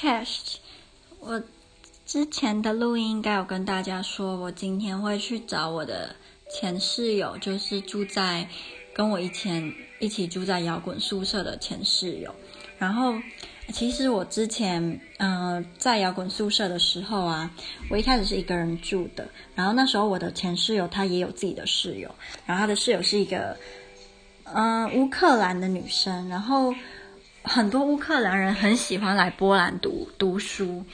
Chest，我之前的录音应该有跟大家说，我今天会去找我的前室友，就是住在跟我以前一起住在摇滚宿舍的前室友。然后，其实我之前嗯、在摇滚宿舍的时候啊，我一开始是一个人住的。然后那时候我的前室友她也有自己的室友，然后她的室友是一个嗯、乌克兰的女生，然后。很多乌克兰人很喜欢来波兰读读书，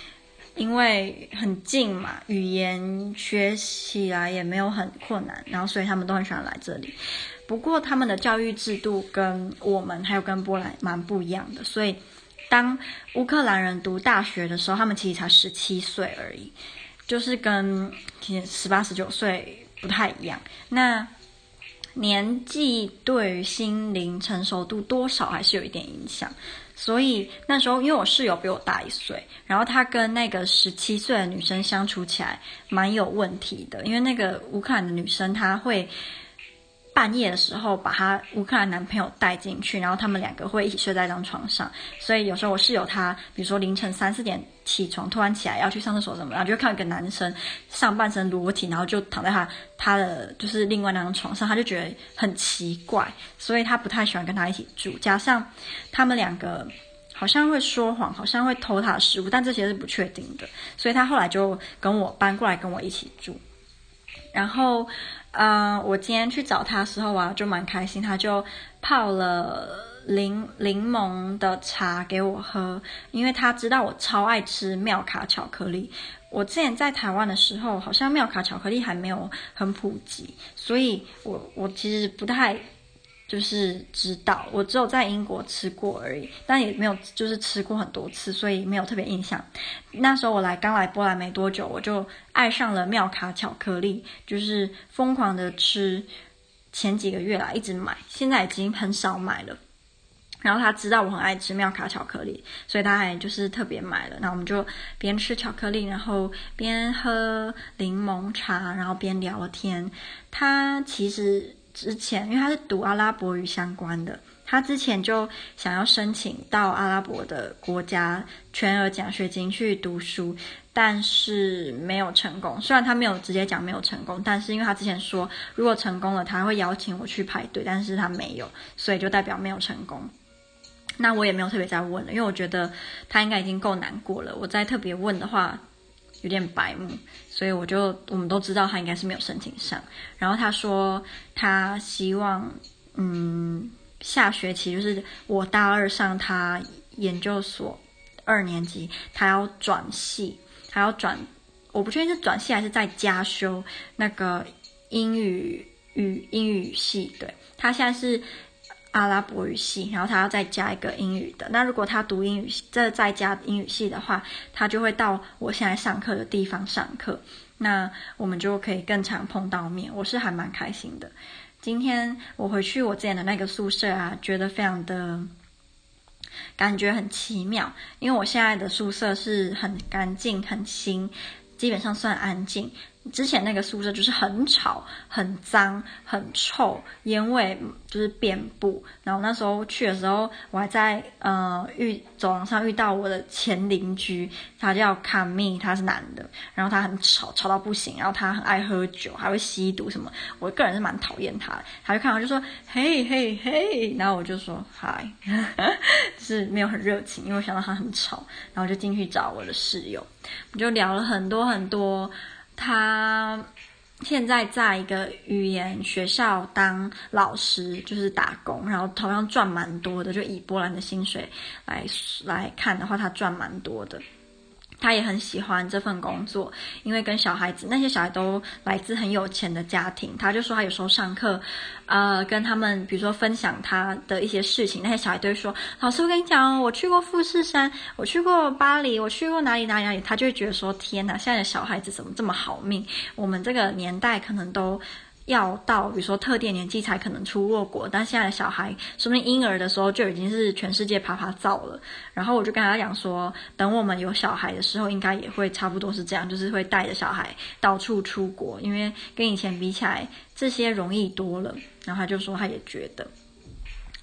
因为很近嘛，语言学起来也没有很困难，然后所以他们都很喜欢来这里。不过他们的教育制度跟我们还有跟波兰蛮不一样的，所以当乌克兰人读大学的时候，他们其实才十七岁而已，就是跟十八十九岁不太一样。那年纪对于心灵成熟度多少还是有一点影响，所以那时候因为我室友比我大一岁，然后他跟那个十七岁的女生相处起来蛮有问题的，因为那个乌克兰的女生她会。半夜的时候，把她乌克兰男朋友带进去，然后他们两个会一起睡在一张床上。所以有时候我室友他，比如说凌晨三四点起床，突然起来要去上厕所什么，然后就会看一个男生上半身裸体，然后就躺在他他的就是另外那张床上，他就觉得很奇怪，所以他不太喜欢跟他一起住。加上他们两个好像会说谎，好像会偷他的食物，但这些是不确定的，所以他后来就跟我搬过来跟我一起住，然后。嗯、我今天去找他的时候啊，就蛮开心。他就泡了柠柠檬的茶给我喝，因为他知道我超爱吃妙卡巧克力。我之前在台湾的时候，好像妙卡巧克力还没有很普及，所以我我其实不太。就是知道，我只有在英国吃过而已，但也没有就是吃过很多次，所以没有特别印象。那时候我来刚来波兰没多久，我就爱上了妙卡巧克力，就是疯狂的吃。前几个月来一直买，现在已经很少买了。然后他知道我很爱吃妙卡巧克力，所以他还就是特别买了。那我们就边吃巧克力，然后边喝柠檬茶，然后边聊天。他其实。之前，因为他是读阿拉伯语相关的，他之前就想要申请到阿拉伯的国家全额奖学金去读书，但是没有成功。虽然他没有直接讲没有成功，但是因为他之前说如果成功了，他会邀请我去排队，但是他没有，所以就代表没有成功。那我也没有特别再问了，因为我觉得他应该已经够难过了，我再特别问的话。有点白目，所以我就我们都知道他应该是没有申请上。然后他说他希望，嗯，下学期就是我大二上他研究所二年级，他要转系，他要转，我不确定是转系还是在加修那个英语语英语系。对，他现在是。阿拉伯语系，然后他要再加一个英语的。那如果他读英语系，这再加英语系的话，他就会到我现在上课的地方上课。那我们就可以更常碰到面。我是还蛮开心的。今天我回去我之前的那个宿舍啊，觉得非常的感觉很奇妙，因为我现在的宿舍是很干净、很新，基本上算安静。之前那个宿舍就是很吵、很脏、很臭，烟味就是遍布。然后那时候去的时候，我还在呃遇走廊上遇到我的前邻居，他叫卡密，他是男的。然后他很吵，吵到不行。然后他很爱喝酒，还会吸毒什么。我个人是蛮讨厌他的。他就看到就说：“嘿嘿嘿。”然后我就说：“嗨。”就是没有很热情，因为我想到他很吵。然后就进去找我的室友，我就聊了很多很多。他现在在一个语言学校当老师，就是打工，然后同样赚蛮多的。就以波兰的薪水来来看的话，他赚蛮多的。他也很喜欢这份工作，因为跟小孩子，那些小孩都来自很有钱的家庭。他就说他有时候上课，呃，跟他们比如说分享他的一些事情，那些小孩都会说：“老师，我跟你讲哦，我去过富士山，我去过巴黎，我去过哪里哪里哪里。”他就会觉得说：“天哪，现在的小孩子怎么这么好命？我们这个年代可能都。”要到比如说特定年纪才可能出过国，但现在的小孩说明婴儿的时候就已经是全世界爬爬走了。然后我就跟他讲说，等我们有小孩的时候，应该也会差不多是这样，就是会带着小孩到处出国，因为跟以前比起来，这些容易多了。然后他就说他也觉得。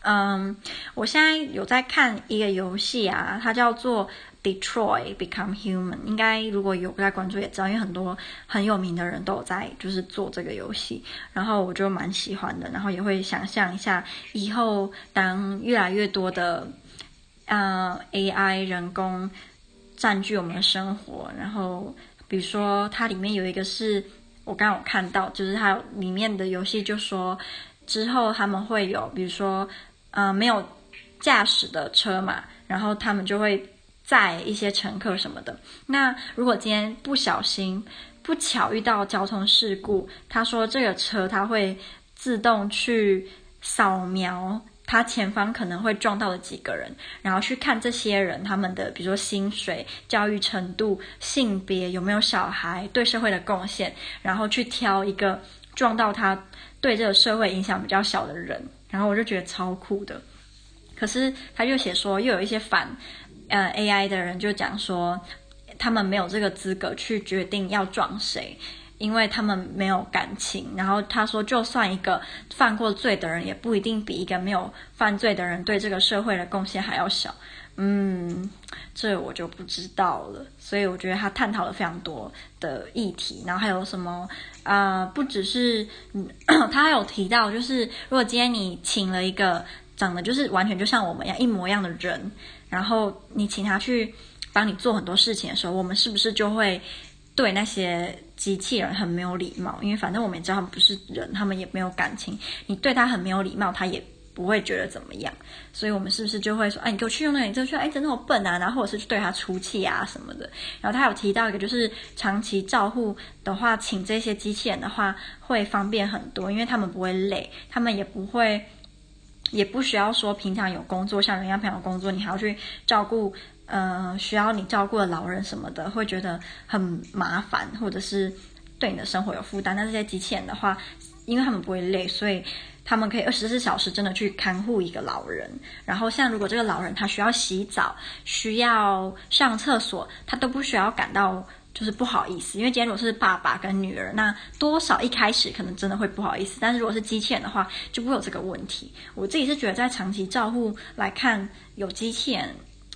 嗯，我现在有在看一个游戏啊，它叫做 Detroit Become Human。应该如果有在关注也知道，因为很多很有名的人都有在就是做这个游戏，然后我就蛮喜欢的，然后也会想象一下以后当越来越多的呃 AI 人工占据我们的生活，然后比如说它里面有一个是我刚刚有看到，就是它里面的游戏就说之后他们会有比如说。呃，没有驾驶的车嘛，然后他们就会载一些乘客什么的。那如果今天不小心、不巧遇到交通事故，他说这个车它会自动去扫描他前方可能会撞到的几个人，然后去看这些人他们的，比如说薪水、教育程度、性别、有没有小孩、对社会的贡献，然后去挑一个撞到他对这个社会影响比较小的人。然后我就觉得超酷的，可是他又写说，又有一些反呃 AI 的人就讲说，他们没有这个资格去决定要撞谁，因为他们没有感情。然后他说，就算一个犯过罪的人，也不一定比一个没有犯罪的人对这个社会的贡献还要小。嗯，这我就不知道了。所以我觉得他探讨了非常多的议题，然后还有什么啊、不只是，他还有提到，就是如果今天你请了一个长得就是完全就像我们一样一模一样的人，然后你请他去帮你做很多事情的时候，我们是不是就会对那些机器人很没有礼貌？因为反正我们也知道他们不是人，他们也没有感情，你对他很没有礼貌，他也。不会觉得怎么样，所以我们是不是就会说，哎，你给我去用那个，你就说，哎，真的好笨啊，然后或者是对他出气啊什么的。然后他有提到一个，就是长期照护的话，请这些机器人的话会方便很多，因为他们不会累，他们也不会，也不需要说平常有工作，像人家平常工作，你还要去照顾，呃，需要你照顾的老人什么的，会觉得很麻烦，或者是对你的生活有负担。但这些机器人的话，因为他们不会累，所以。他们可以二十四小时真的去看护一个老人，然后像如果这个老人他需要洗澡、需要上厕所，他都不需要感到就是不好意思，因为今天如果是爸爸跟女儿，那多少一开始可能真的会不好意思，但是如果是机器人的话，就不会有这个问题。我自己是觉得在长期照护来看，有机器人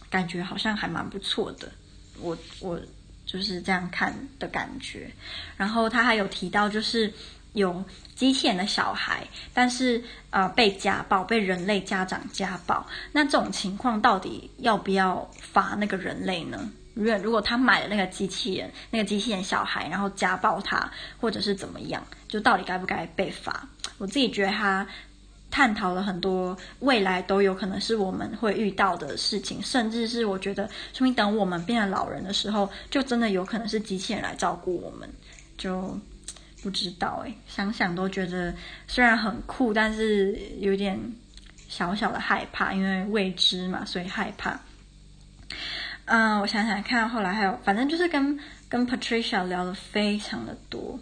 感觉好像还蛮不错的，我我就是这样看的感觉。然后他还有提到就是。有机器人的小孩，但是呃被家暴，被人类家长家暴，那这种情况到底要不要罚那个人类呢？如果如果他买了那个机器人，那个机器人小孩，然后家暴他，或者是怎么样，就到底该不该被罚？我自己觉得他探讨了很多未来都有可能是我们会遇到的事情，甚至是我觉得说明等我们变成老人的时候，就真的有可能是机器人来照顾我们，就。不知道哎，想想都觉得虽然很酷，但是有点小小的害怕，因为未知嘛，所以害怕。嗯，我想想看，后来还有，反正就是跟跟 Patricia 聊得非常的多，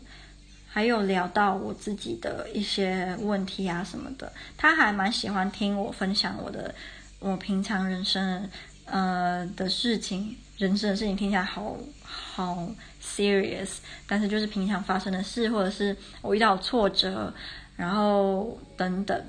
还有聊到我自己的一些问题啊什么的，他还蛮喜欢听我分享我的我平常人生呃的事情。人生的事情听起来好好 serious，但是就是平常发生的事，或者是我遇到挫折，然后等等。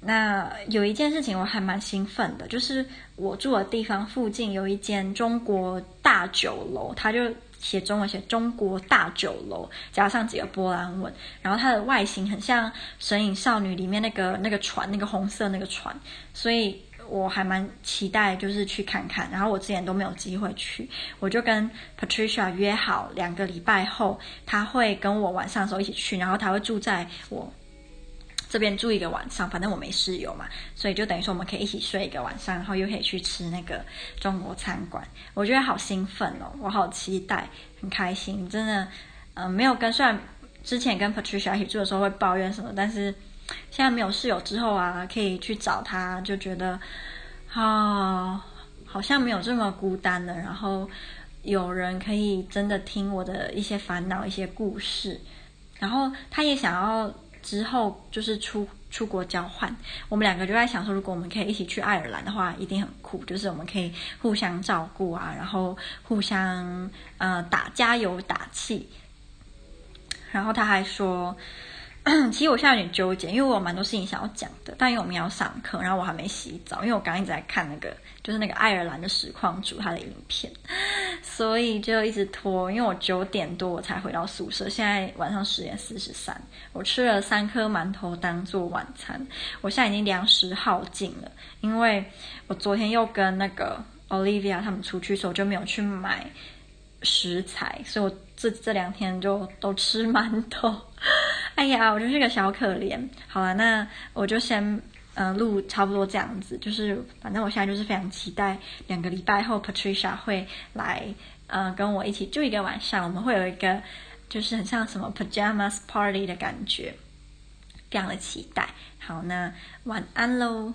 那有一件事情我还蛮兴奋的，就是我住的地方附近有一间中国大酒楼，它就写中文写中国大酒楼，加上几个波兰文，然后它的外形很像《神隐少女》里面那个那个船，那个红色那个船，所以。我还蛮期待，就是去看看。然后我之前都没有机会去，我就跟 Patricia 约好两个礼拜后，他会跟我晚上的时候一起去，然后他会住在我这边住一个晚上。反正我没室友嘛，所以就等于说我们可以一起睡一个晚上，然后又可以去吃那个中国餐馆。我觉得好兴奋哦，我好期待，很开心，真的。嗯、没有跟，虽然之前跟 Patricia 一起住的时候会抱怨什么，但是。现在没有室友之后啊，可以去找他，就觉得，啊、好像没有这么孤单了。然后有人可以真的听我的一些烦恼、一些故事。然后他也想要之后就是出出国交换。我们两个就在想说，如果我们可以一起去爱尔兰的话，一定很酷。就是我们可以互相照顾啊，然后互相呃打加油打气。然后他还说。其实我现在有点纠结，因为我有蛮多事情想要讲的，但因为我们要上课，然后我还没洗澡，因为我刚刚一直在看那个，就是那个爱尔兰的实况主他的影片，所以就一直拖。因为我九点多我才回到宿舍，现在晚上十点四十三，我吃了三颗馒头当做晚餐，我现在已经粮食耗尽了，因为我昨天又跟那个 Olivia 他们出去，所以我就没有去买食材，所以我这这两天就都吃馒头。哎呀，我就是个小可怜。好了，那我就先嗯、录差不多这样子，就是反正我现在就是非常期待两个礼拜后 Patricia 会来嗯、跟我一起住一个晚上，我们会有一个就是很像什么 Pajamas Party 的感觉，非常的期待。好，那晚安喽。